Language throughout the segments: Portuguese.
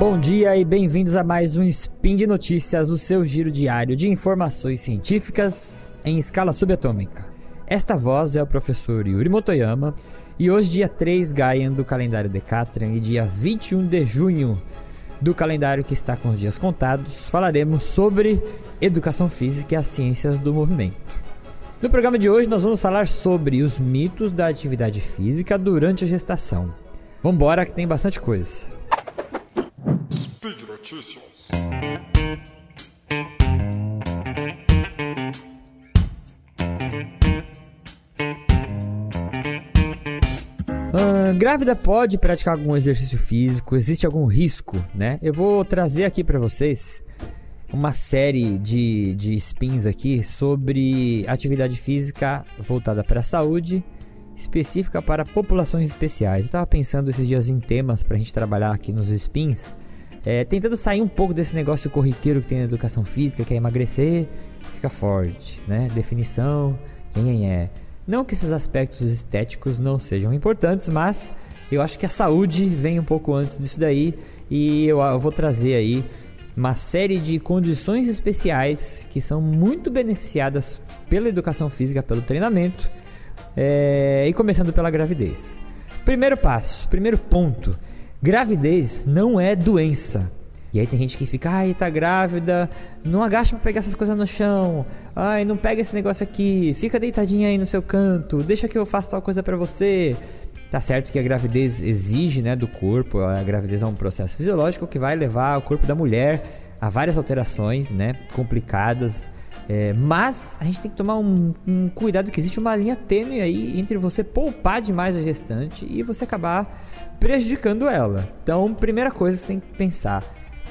Bom dia e bem-vindos a mais um Spin de Notícias, o seu giro diário de informações científicas em escala subatômica. Esta voz é o professor Yuri Motoyama e hoje, dia 3 Gaian do calendário Decatran e dia 21 de junho do calendário que está com os dias contados, falaremos sobre educação física e as ciências do movimento. No programa de hoje, nós vamos falar sobre os mitos da atividade física durante a gestação. Vambora que tem bastante coisa. Notícias. Uh, grávida pode praticar algum exercício físico? Existe algum risco, né? Eu vou trazer aqui para vocês uma série de, de spins aqui sobre atividade física voltada para a saúde, específica para populações especiais. Eu estava pensando esses dias em temas para a gente trabalhar aqui nos spins, é, tentando sair um pouco desse negócio corriqueiro que tem na educação física, que é emagrecer, fica forte, né? Definição, quem é. Não que esses aspectos estéticos não sejam importantes, mas eu acho que a saúde vem um pouco antes disso daí e eu, eu vou trazer aí uma série de condições especiais que são muito beneficiadas pela educação física, pelo treinamento é, e começando pela gravidez. Primeiro passo, primeiro ponto: gravidez não é doença. E aí tem gente que fica, ai, tá grávida, não agacha pra pegar essas coisas no chão, ai, não pega esse negócio aqui, fica deitadinha aí no seu canto, deixa que eu faça tal coisa para você. Tá certo que a gravidez exige, né, do corpo, a gravidez é um processo fisiológico que vai levar o corpo da mulher a várias alterações, né, complicadas, é, mas a gente tem que tomar um, um, cuidado que existe uma linha tênue aí entre você poupar demais a gestante e você acabar prejudicando ela. Então, primeira coisa que você tem que pensar,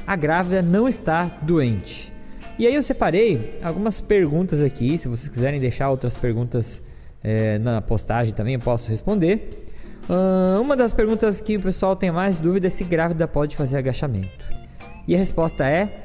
a grávida não está doente. E aí eu separei algumas perguntas aqui, se vocês quiserem deixar outras perguntas é, na postagem também eu posso responder. Uh, uma das perguntas que o pessoal tem mais dúvida é se grávida pode fazer agachamento. E a resposta é: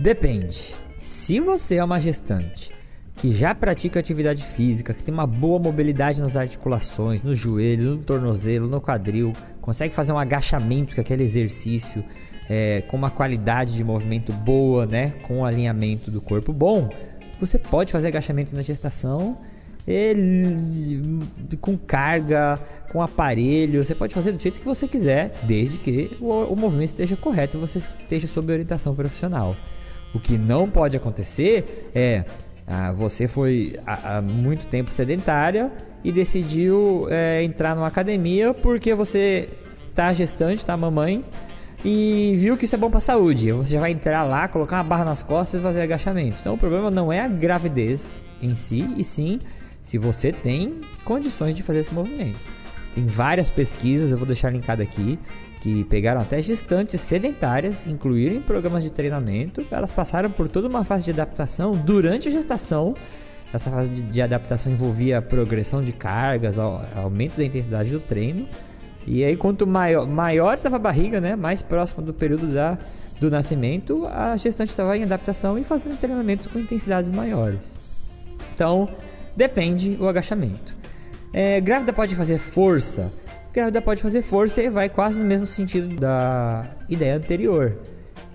depende. Se você é uma gestante que já pratica atividade física, que tem uma boa mobilidade nas articulações, no joelho, no tornozelo, no quadril, consegue fazer um agachamento, que é aquele exercício é, com uma qualidade de movimento boa, né, com um alinhamento do corpo bom, você pode fazer agachamento na gestação ele, com carga, com aparelho, você pode fazer do jeito que você quiser, desde que o, o movimento esteja correto e você esteja sob orientação profissional. O que não pode acontecer é ah, você foi há, há, muito tempo sedentária e decidiu é, entrar numa academia porque você tá gestante, tá mamãe e viu que isso é bom para saúde. Você vai entrar lá, colocar uma barra nas costas e fazer agachamento. Então o problema não é a gravidez em si, e sim se você tem condições de fazer esse movimento. Tem várias pesquisas, eu vou deixar linkado aqui, que pegaram até gestantes sedentárias, incluíram em programas de treinamento, elas passaram por toda uma fase de adaptação durante a gestação. Essa fase de, de adaptação envolvia progressão de cargas, aumento da intensidade do treino. E aí, quanto maior, maior estava a barriga, né, mais próximo do período da, do nascimento, a gestante estava em adaptação e fazendo treinamento com intensidades maiores. Então, Depende o agachamento. É, grávida pode fazer força. Grávida pode fazer força e vai quase no mesmo sentido da ideia anterior.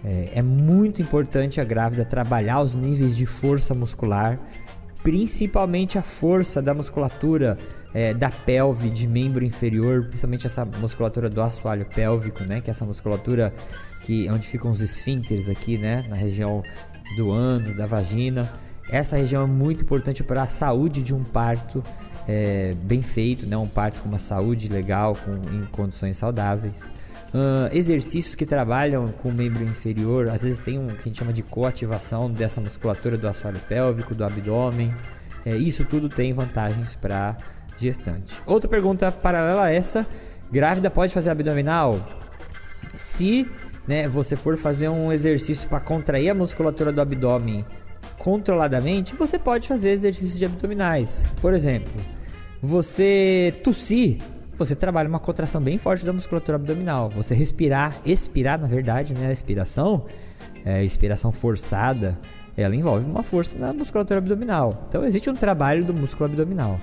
É, é muito importante a grávida trabalhar os níveis de força muscular, principalmente a força da musculatura é, da pelve, de membro inferior, principalmente essa musculatura do assoalho pélvico, né? Que é essa musculatura que onde ficam os esfíncteres aqui, né? Na região do ânus, da vagina. Essa região é muito importante para a saúde de um parto é, bem feito, né? um parto com uma saúde legal, com, em condições saudáveis. Uh, exercícios que trabalham com o membro inferior, às vezes tem um que a gente chama de coativação dessa musculatura do assoalho pélvico, do abdômen. É, isso tudo tem vantagens para gestante. Outra pergunta paralela a essa: grávida pode fazer abdominal? Se né, você for fazer um exercício para contrair a musculatura do abdômen controladamente, você pode fazer exercícios de abdominais. Por exemplo, você tossir, você trabalha uma contração bem forte da musculatura abdominal. Você respirar, expirar, na verdade, né? A expiração, é, expiração forçada, ela envolve uma força na musculatura abdominal. Então existe um trabalho do músculo abdominal.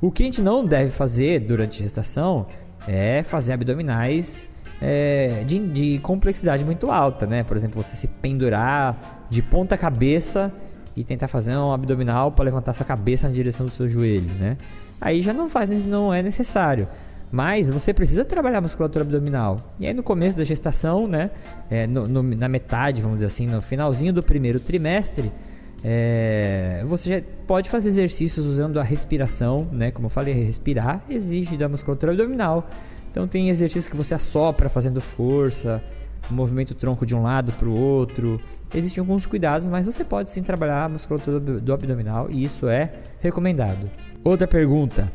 O que a gente não deve fazer durante a gestação é fazer abdominais é, de, de complexidade muito alta, né? Por exemplo, você se pendurar de ponta cabeça e tentar fazer um abdominal para levantar sua cabeça na direção do seu joelho, né? Aí já não faz, não é necessário. Mas você precisa trabalhar a musculatura abdominal. E aí no começo da gestação, né? É, no, no, na metade, vamos dizer assim, no finalzinho do primeiro trimestre, é, você já pode fazer exercícios usando a respiração, né? Como eu falei, respirar exige da musculatura abdominal. Então tem exercícios que você assopra fazendo força, movimento tronco de um lado para o outro. Existem alguns cuidados, mas você pode sim trabalhar a musculatura do abdominal e isso é recomendado. Outra pergunta: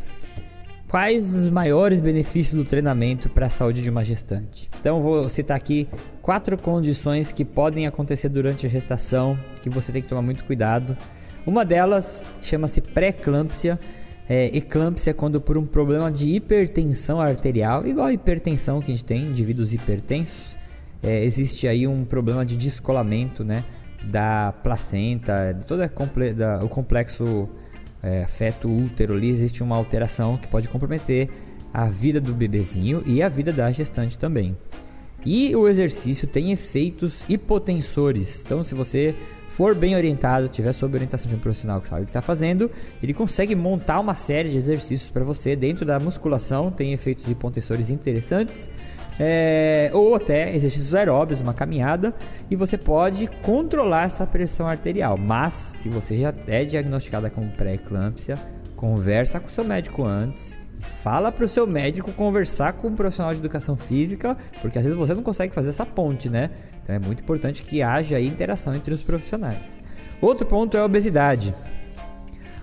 Quais os maiores benefícios do treinamento para a saúde de uma gestante? Então, vou citar aqui quatro condições que podem acontecer durante a gestação que você tem que tomar muito cuidado. Uma delas chama-se pré-eclâmpsia. É, eclâmpsia é quando por um problema de hipertensão arterial, igual a hipertensão que a gente tem, indivíduos hipertensos, é, existe aí um problema de descolamento né, da placenta, de todo o complexo é, feto útero ali, existe uma alteração que pode comprometer a vida do bebezinho e a vida da gestante também. E o exercício tem efeitos hipotensores. Então, se você for bem orientado, tiver sob orientação de um profissional que sabe o que está fazendo, ele consegue montar uma série de exercícios para você dentro da musculação. Tem efeitos hipotensores interessantes é, ou até exercícios aeróbios, uma caminhada, e você pode controlar essa pressão arterial. Mas, se você já é diagnosticada com pré-eclâmpsia, conversa com seu médico antes, fala para o seu médico conversar com um profissional de educação física, porque às vezes você não consegue fazer essa ponte, né? Então é muito importante que haja interação entre os profissionais. Outro ponto é a obesidade.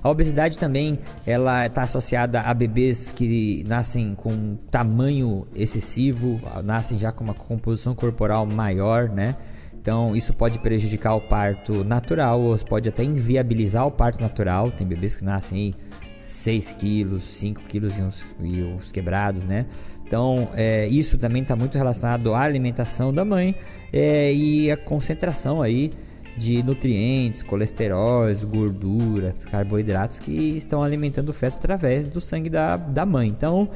A obesidade também ela está associada a bebês que nascem com tamanho excessivo, nascem já com uma composição corporal maior, né? Então isso pode prejudicar o parto natural ou pode até inviabilizar o parto natural. Tem bebês que nascem aí 6 quilos, 5 quilos e uns, e uns quebrados, né? Então, é, isso também está muito relacionado à alimentação da mãe é, e a concentração aí de nutrientes, colesteróis, gorduras, carboidratos que estão alimentando o feto através do sangue da, da mãe. Então,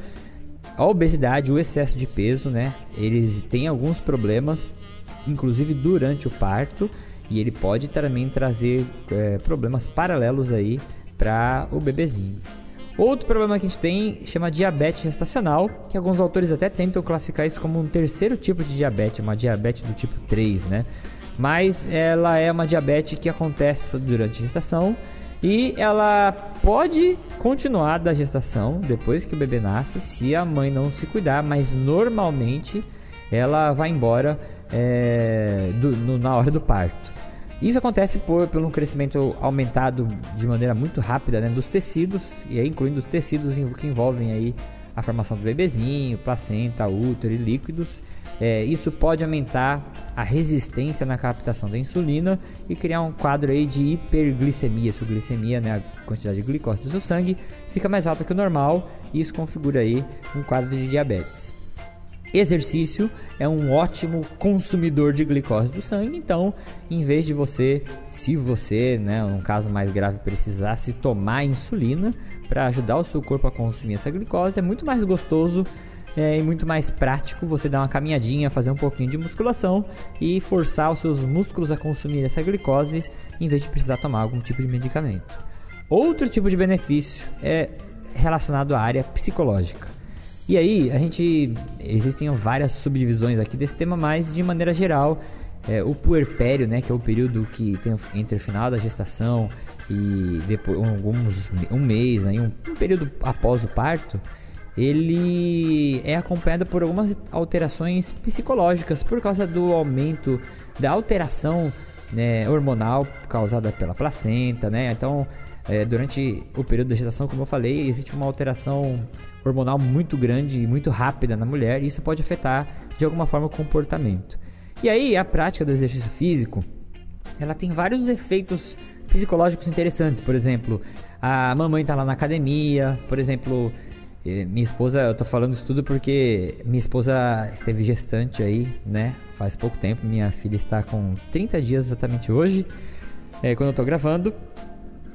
a obesidade, o excesso de peso, né? Eles têm alguns problemas, inclusive durante o parto, e ele pode também trazer é, problemas paralelos aí para o bebezinho. Outro problema que a gente tem chama diabetes gestacional, que alguns autores até tentam classificar isso como um terceiro tipo de diabetes, uma diabetes do tipo 3, né? Mas ela é uma diabetes que acontece durante a gestação e ela pode continuar da gestação depois que o bebê nasce se a mãe não se cuidar, mas normalmente ela vai embora é, do, no, na hora do parto. Isso acontece por, um crescimento aumentado de maneira muito rápida né, dos tecidos, e aí incluindo os tecidos que envolvem aí a formação do bebezinho, placenta, útero e líquidos, é, isso pode aumentar a resistência na captação da insulina e criar um quadro aí de hiperglicemia. Sua glicemia, né, a quantidade de glicose do seu sangue, fica mais alta que o normal e isso configura aí um quadro de diabetes. Exercício é um ótimo consumidor de glicose do sangue, então, em vez de você, se você, né, um caso mais grave, precisasse tomar insulina para ajudar o seu corpo a consumir essa glicose, é muito mais gostoso é, e muito mais prático você dar uma caminhadinha, fazer um pouquinho de musculação e forçar os seus músculos a consumir essa glicose em vez de precisar tomar algum tipo de medicamento. Outro tipo de benefício é relacionado à área psicológica. E aí, a gente existem várias subdivisões aqui desse tema, mas de maneira geral, é, o puerpério, né, que é o período que tem entre o final da gestação e depois alguns um mês, aí, um, um período após o parto, ele é acompanhado por algumas alterações psicológicas por causa do aumento da alteração né, hormonal causada pela placenta, né? Então, é, durante o período da gestação, como eu falei, existe uma alteração hormonal muito grande e muito rápida na mulher e isso pode afetar de alguma forma o comportamento. E aí, a prática do exercício físico, ela tem vários efeitos psicológicos interessantes. Por exemplo, a mamãe está lá na academia, por exemplo, minha esposa, eu tô falando isso tudo porque minha esposa esteve gestante aí, né? Faz pouco tempo. Minha filha está com 30 dias exatamente hoje, é, quando eu tô gravando.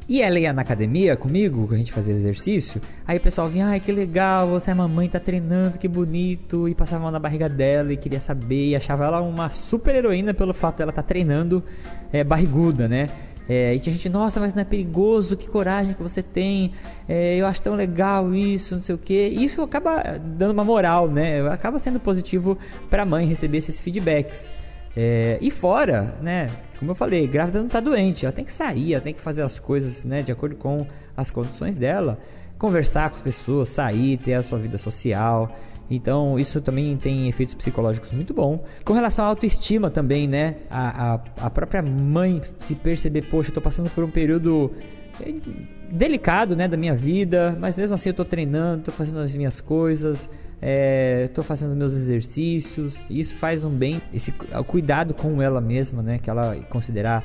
E ela ia na academia comigo, a gente fazia exercício. Aí o pessoal vinha, ai que legal, você é mamãe, tá treinando, que bonito. E passava a mão na barriga dela e queria saber. E achava ela uma super heroína pelo fato dela estar tá treinando é, barriguda, né? É, e tinha gente, nossa, mas não é perigoso, que coragem que você tem. É, eu acho tão legal isso, não sei o que. Isso acaba dando uma moral, né? Acaba sendo positivo pra mãe receber esses feedbacks. É, e fora, né? Como eu falei, grávida não está doente, ela tem que sair, ela tem que fazer as coisas, né, de acordo com as condições dela, conversar com as pessoas, sair, ter a sua vida social. Então, isso também tem efeitos psicológicos muito bons. Com relação à autoestima também, né? A, a, a própria mãe se perceber, poxa, eu tô passando por um período eh, delicado, né, da minha vida, mas mesmo assim eu tô treinando, tô fazendo as minhas coisas, é, fazendo meus exercícios, isso faz um bem, esse o cuidado com ela mesma, né, que ela considerar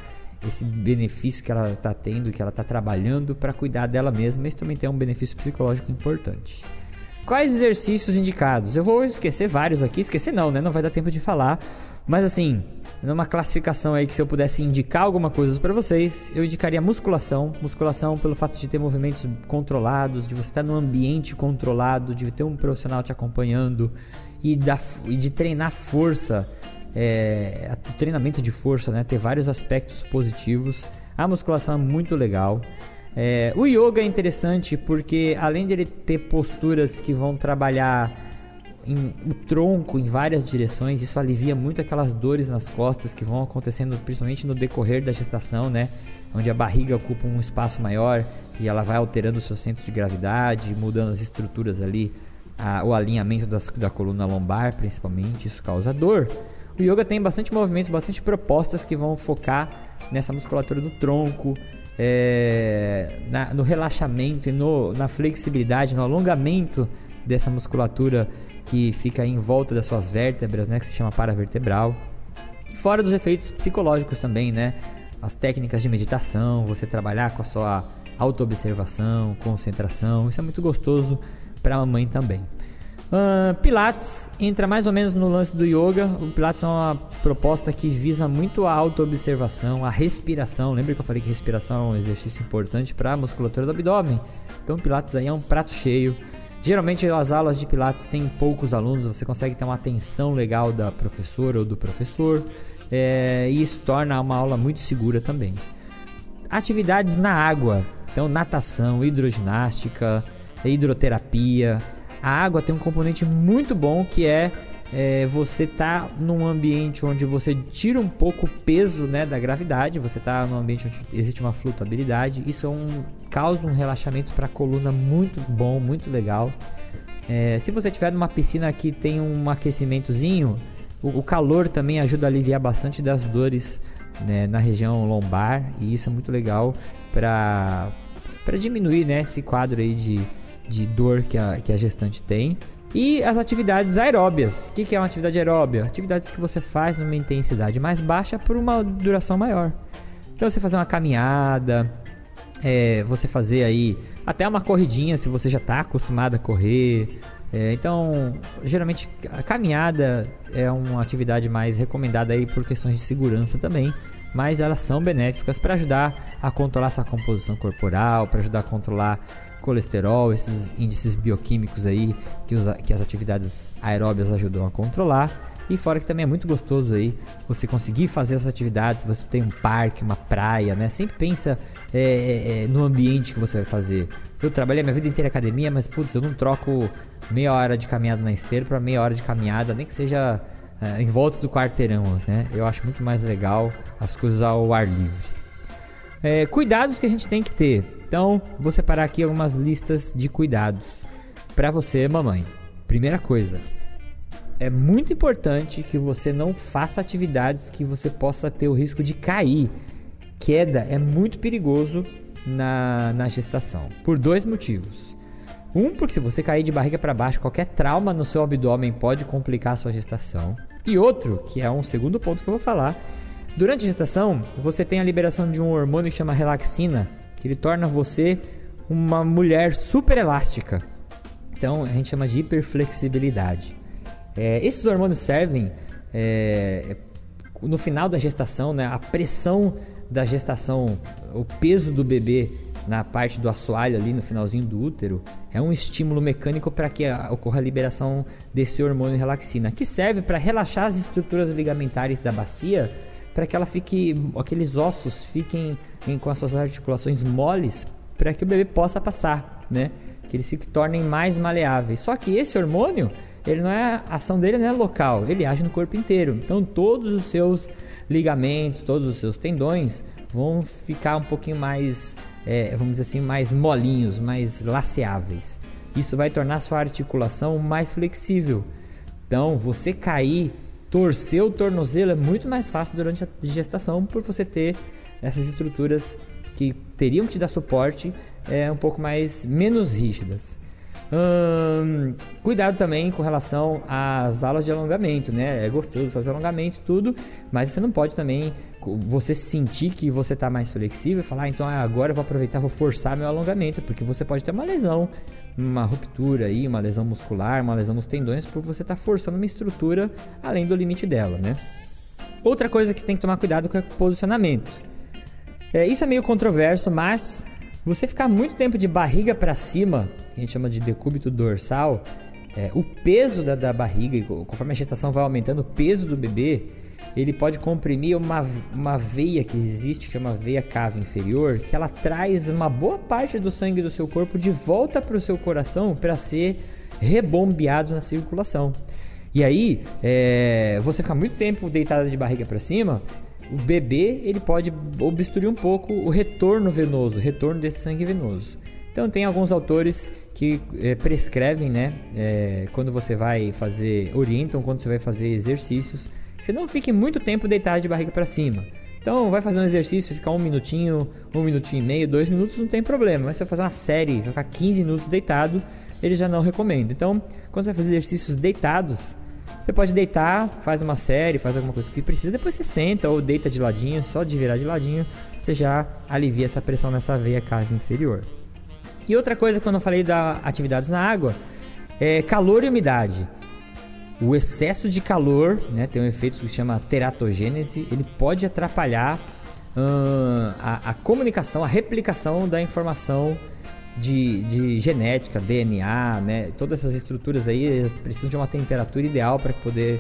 esse benefício que ela está tendo, que ela está trabalhando para cuidar dela mesma, isso também tem um benefício psicológico importante. Quais exercícios indicados? Eu vou esquecer vários aqui, esquecer não, né? Não vai dar tempo de falar, mas assim, numa classificação aí que se eu pudesse indicar alguma coisa para vocês, eu indicaria musculação. Musculação pelo fato de ter movimentos controlados, de você estar num ambiente controlado, de ter um profissional te acompanhando e, da, e de treinar força, é, treinamento de força, né? Ter vários aspectos positivos. A musculação é muito legal. É, o yoga é interessante porque além de ele ter posturas que vão trabalhar em, o tronco em várias direções, isso alivia muito aquelas dores nas costas que vão acontecendo principalmente no decorrer da gestação, né? Onde a barriga ocupa um espaço maior e ela vai alterando o seu centro de gravidade, mudando as estruturas ali, a, o alinhamento das, da coluna lombar, principalmente, isso causa dor. O yoga tem bastante movimentos, bastante propostas que vão focar nessa musculatura do tronco, é, na, no relaxamento e no, na flexibilidade, no alongamento dessa musculatura que fica em volta das suas vértebras, né, que se chama paravertebral. Fora dos efeitos psicológicos também, né? As técnicas de meditação, você trabalhar com a sua autoobservação, concentração, isso é muito gostoso para a mamãe também. Uh, Pilates entra mais ou menos no lance do yoga. O Pilates é uma proposta que visa muito a autoobservação, a respiração. Lembra que eu falei que respiração é um exercício importante para a musculatura do abdômen? Então, o Pilates aí é um prato cheio Geralmente as aulas de Pilates têm poucos alunos, você consegue ter uma atenção legal da professora ou do professor, é, e isso torna uma aula muito segura também. Atividades na água, então natação, hidroginástica, hidroterapia. A água tem um componente muito bom que é é, você tá num ambiente onde você tira um pouco o peso né, da gravidade, você tá num ambiente onde existe uma flutuabilidade, isso é um, causa um relaxamento para a coluna muito bom, muito legal. É, se você tiver numa piscina que tem um aquecimentozinho, o, o calor também ajuda a aliviar bastante das dores né, na região lombar e isso é muito legal para diminuir né, esse quadro aí de, de dor que a, que a gestante tem. E as atividades aeróbias. O que é uma atividade aeróbia? Atividades que você faz numa intensidade mais baixa por uma duração maior. Então você fazer uma caminhada, é, você fazer aí até uma corridinha se você já está acostumado a correr. É, então, geralmente a caminhada é uma atividade mais recomendada aí por questões de segurança também, mas elas são benéficas para ajudar a controlar sua composição corporal, para ajudar a controlar colesterol, esses índices bioquímicos aí que, os, que as atividades aeróbias ajudam a controlar. E fora que também é muito gostoso aí você conseguir fazer essas atividades. Você tem um parque, uma praia, né? Sempre pensa é, é, é, no ambiente que você vai fazer. Eu trabalhei minha vida inteira em academia, mas putz, eu não troco meia hora de caminhada na esteira para meia hora de caminhada, nem que seja é, em volta do quarteirão, né? Eu acho muito mais legal as coisas ao ar livre. É, cuidados que a gente tem que ter. Então, vou separar aqui algumas listas de cuidados para você, mamãe. Primeira coisa, é muito importante que você não faça atividades que você possa ter o risco de cair. Queda é muito perigoso na, na gestação, por dois motivos. Um, porque se você cair de barriga para baixo, qualquer trauma no seu abdômen pode complicar a sua gestação. E outro, que é um segundo ponto que eu vou falar, durante a gestação, você tem a liberação de um hormônio que chama relaxina, que ele torna você uma mulher super elástica. Então a gente chama de hiperflexibilidade. É, esses hormônios servem é, no final da gestação, né, a pressão da gestação, o peso do bebê na parte do assoalho ali no finalzinho do útero, é um estímulo mecânico para que ocorra a liberação desse hormônio relaxina, que serve para relaxar as estruturas ligamentares da bacia, para que ela fique, aqueles ossos fiquem em, com as suas articulações moles, para que o bebê possa passar, né? Que eles se tornem mais maleáveis. Só que esse hormônio, ele não é a ação dele não é local, ele age no corpo inteiro. Então todos os seus ligamentos, todos os seus tendões vão ficar um pouquinho mais é, vamos dizer assim, mais molinhos, mais laceáveis. Isso vai tornar sua articulação mais flexível. Então, você cair, torcer o tornozelo é muito mais fácil durante a gestação por você ter essas estruturas que teriam que te dar suporte é, um pouco mais menos rígidas. Hum, cuidado também com relação às aulas de alongamento, né? É gostoso fazer alongamento tudo, mas você não pode também você sentir que você está mais flexível e falar, ah, então agora eu vou aproveitar, vou forçar meu alongamento, porque você pode ter uma lesão, uma ruptura aí, uma lesão muscular, uma lesão nos tendões, por você estar tá forçando uma estrutura além do limite dela, né? Outra coisa que você tem que tomar cuidado com é o posicionamento. É, isso é meio controverso, mas você ficar muito tempo de barriga para cima, que a gente chama de decúbito dorsal, é, o peso da, da barriga, conforme a gestação vai aumentando, o peso do bebê ele pode comprimir uma, uma veia que existe, que é uma veia cava inferior, que ela traz uma boa parte do sangue do seu corpo de volta para o seu coração para ser rebombeado na circulação. E aí, é, você ficar muito tempo deitado de barriga para cima, o bebê ele pode obstruir um pouco o retorno venoso, o retorno desse sangue venoso. Então tem alguns autores que é, prescrevem, né, é, quando você vai fazer, orientam quando você vai fazer exercícios você não fique muito tempo deitado de barriga para cima. Então, vai fazer um exercício, ficar um minutinho, um minutinho e meio, dois minutos, não tem problema. Mas se você fazer uma série, ficar 15 minutos deitado, ele já não recomenda. Então, quando você vai fazer exercícios deitados, você pode deitar, faz uma série, faz alguma coisa que precisa, depois você senta ou deita de ladinho, só de virar de ladinho, você já alivia essa pressão nessa veia cava inferior. E outra coisa, quando eu falei da atividades na água, é calor e umidade. O excesso de calor, né, tem um efeito que chama teratogênese, ele pode atrapalhar a, a, comunicação, a replicação da informação de, de, genética, DNA, né, todas essas estruturas aí precisam de uma temperatura ideal para poder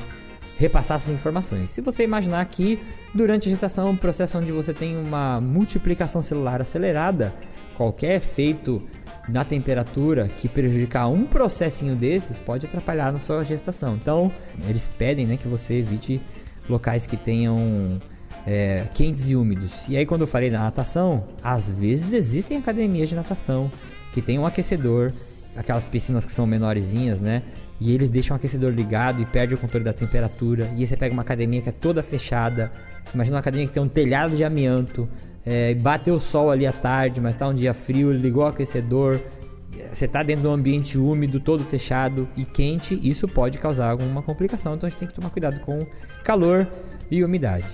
repassar essas informações. Se você imaginar que durante a gestação, um processo onde você tem uma multiplicação celular acelerada, qualquer efeito na temperatura que prejudicar um processinho desses pode atrapalhar na sua gestação. Então, eles pedem né, que você evite locais que tenham é, quentes e úmidos. E aí, quando eu falei da natação, às vezes existem academias de natação que tem um aquecedor, aquelas piscinas que são menorzinhas, né? E eles deixam o aquecedor ligado e perde o controle da temperatura. E aí você pega uma academia que é toda fechada. Imagina uma academia que tem um telhado de amianto, é, bateu o sol ali à tarde, mas tá um dia frio, ligou o aquecedor, você tá dentro de um ambiente úmido, todo fechado e quente, isso pode causar alguma complicação, então a gente tem que tomar cuidado com calor e umidade.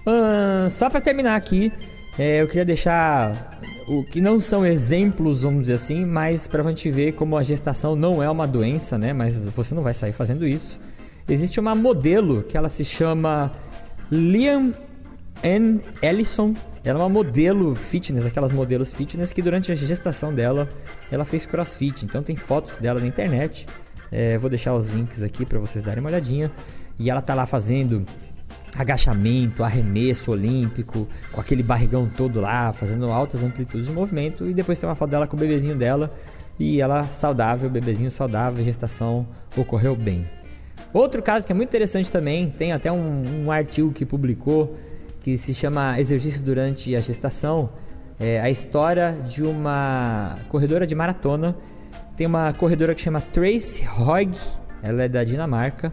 Uh, só para terminar aqui, é, eu queria deixar o que não são exemplos, vamos dizer assim, mas para a gente ver como a gestação não é uma doença, né? Mas você não vai sair fazendo isso. Existe uma modelo que ela se chama Liam Anne Ellison, ela é uma modelo fitness, aquelas modelos fitness que durante a gestação dela, ela fez crossfit. Então tem fotos dela na internet. É, vou deixar os links aqui para vocês darem uma olhadinha. E ela tá lá fazendo agachamento, arremesso olímpico, com aquele barrigão todo lá, fazendo altas amplitudes de movimento. E depois tem uma foto dela com o bebezinho dela. E ela saudável, bebezinho saudável, gestação ocorreu bem. Outro caso que é muito interessante também, tem até um, um artigo que publicou que se chama Exercício durante a Gestação. É a história de uma corredora de maratona. Tem uma corredora que chama Trace Hoig, ela é da Dinamarca.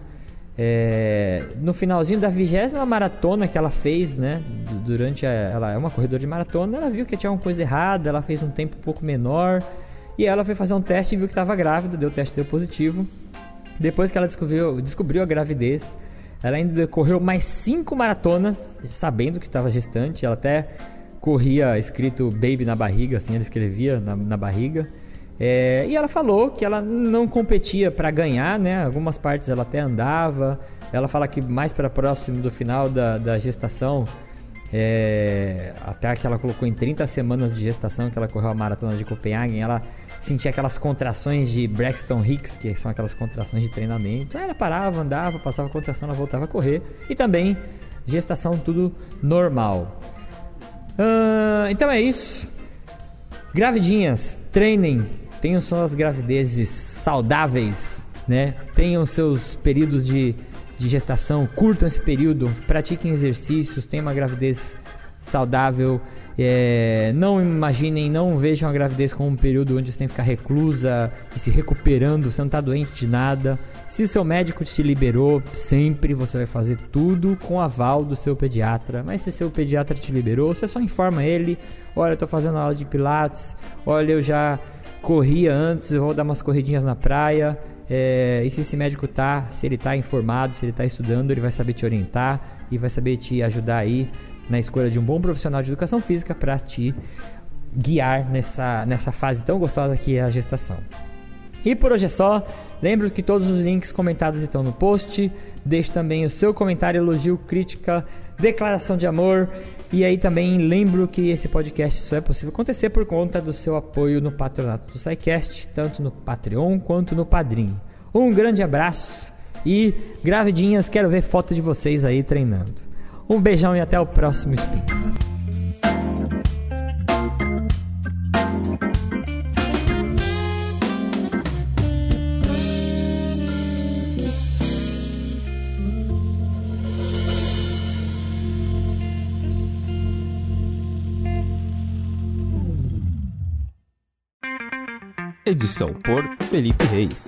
É, no finalzinho da vigésima maratona que ela fez, né? Durante a, ela é uma corredora de maratona, ela viu que tinha uma coisa errada, ela fez um tempo um pouco menor e ela foi fazer um teste e viu que estava grávida, deu o teste deu positivo. Depois que ela descobriu, descobriu a gravidez, ela ainda correu mais cinco maratonas, sabendo que estava gestante. Ela até corria escrito baby na barriga, assim ela escrevia na, na barriga. É, e ela falou que ela não competia para ganhar, né? Algumas partes ela até andava. Ela fala que mais para próximo do final da, da gestação É, até que ela colocou em 30 semanas de gestação que ela correu a maratona de Copenhague, ela sentia aquelas contrações de Braxton Hicks, que são aquelas contrações de treinamento. Ela parava, andava, passava a contração, ela voltava a correr. E também gestação tudo normal. Uh, então é isso. Gravidinhas, treinem, tenham suas gravidezes saudáveis, né? Tenham seus períodos de de gestação, curtam esse período, pratiquem exercícios, tenham uma gravidez saudável. É, não imaginem, não vejam a gravidez como um período onde você tem que ficar reclusa e se recuperando, você não está doente de nada. Se o seu médico te liberou, sempre você vai fazer tudo com aval do seu pediatra. Mas se seu pediatra te liberou, você só informa ele: olha, eu estou fazendo aula de pilates, olha, eu já corria antes, eu vou dar umas corridinhas na praia. É, e se esse médico tá, se ele tá informado, se ele tá estudando, ele vai saber te orientar e vai saber te ajudar aí na escolha de um bom profissional de educação física para te guiar nessa, nessa fase tão gostosa que é a gestação. E por hoje é só. Lembro que todos os links comentados estão no post. Deixe também o seu comentário, elogio, crítica, declaração de amor. E aí também lembro que esse podcast só é possível acontecer por conta do seu apoio no patronato do SciCast, tanto no Patreon quanto no Padrim. Um grande abraço e gravidinhas, quero ver foto de vocês aí treinando. Um beijão e até o próximo Spin. Edição por Felipe Reis.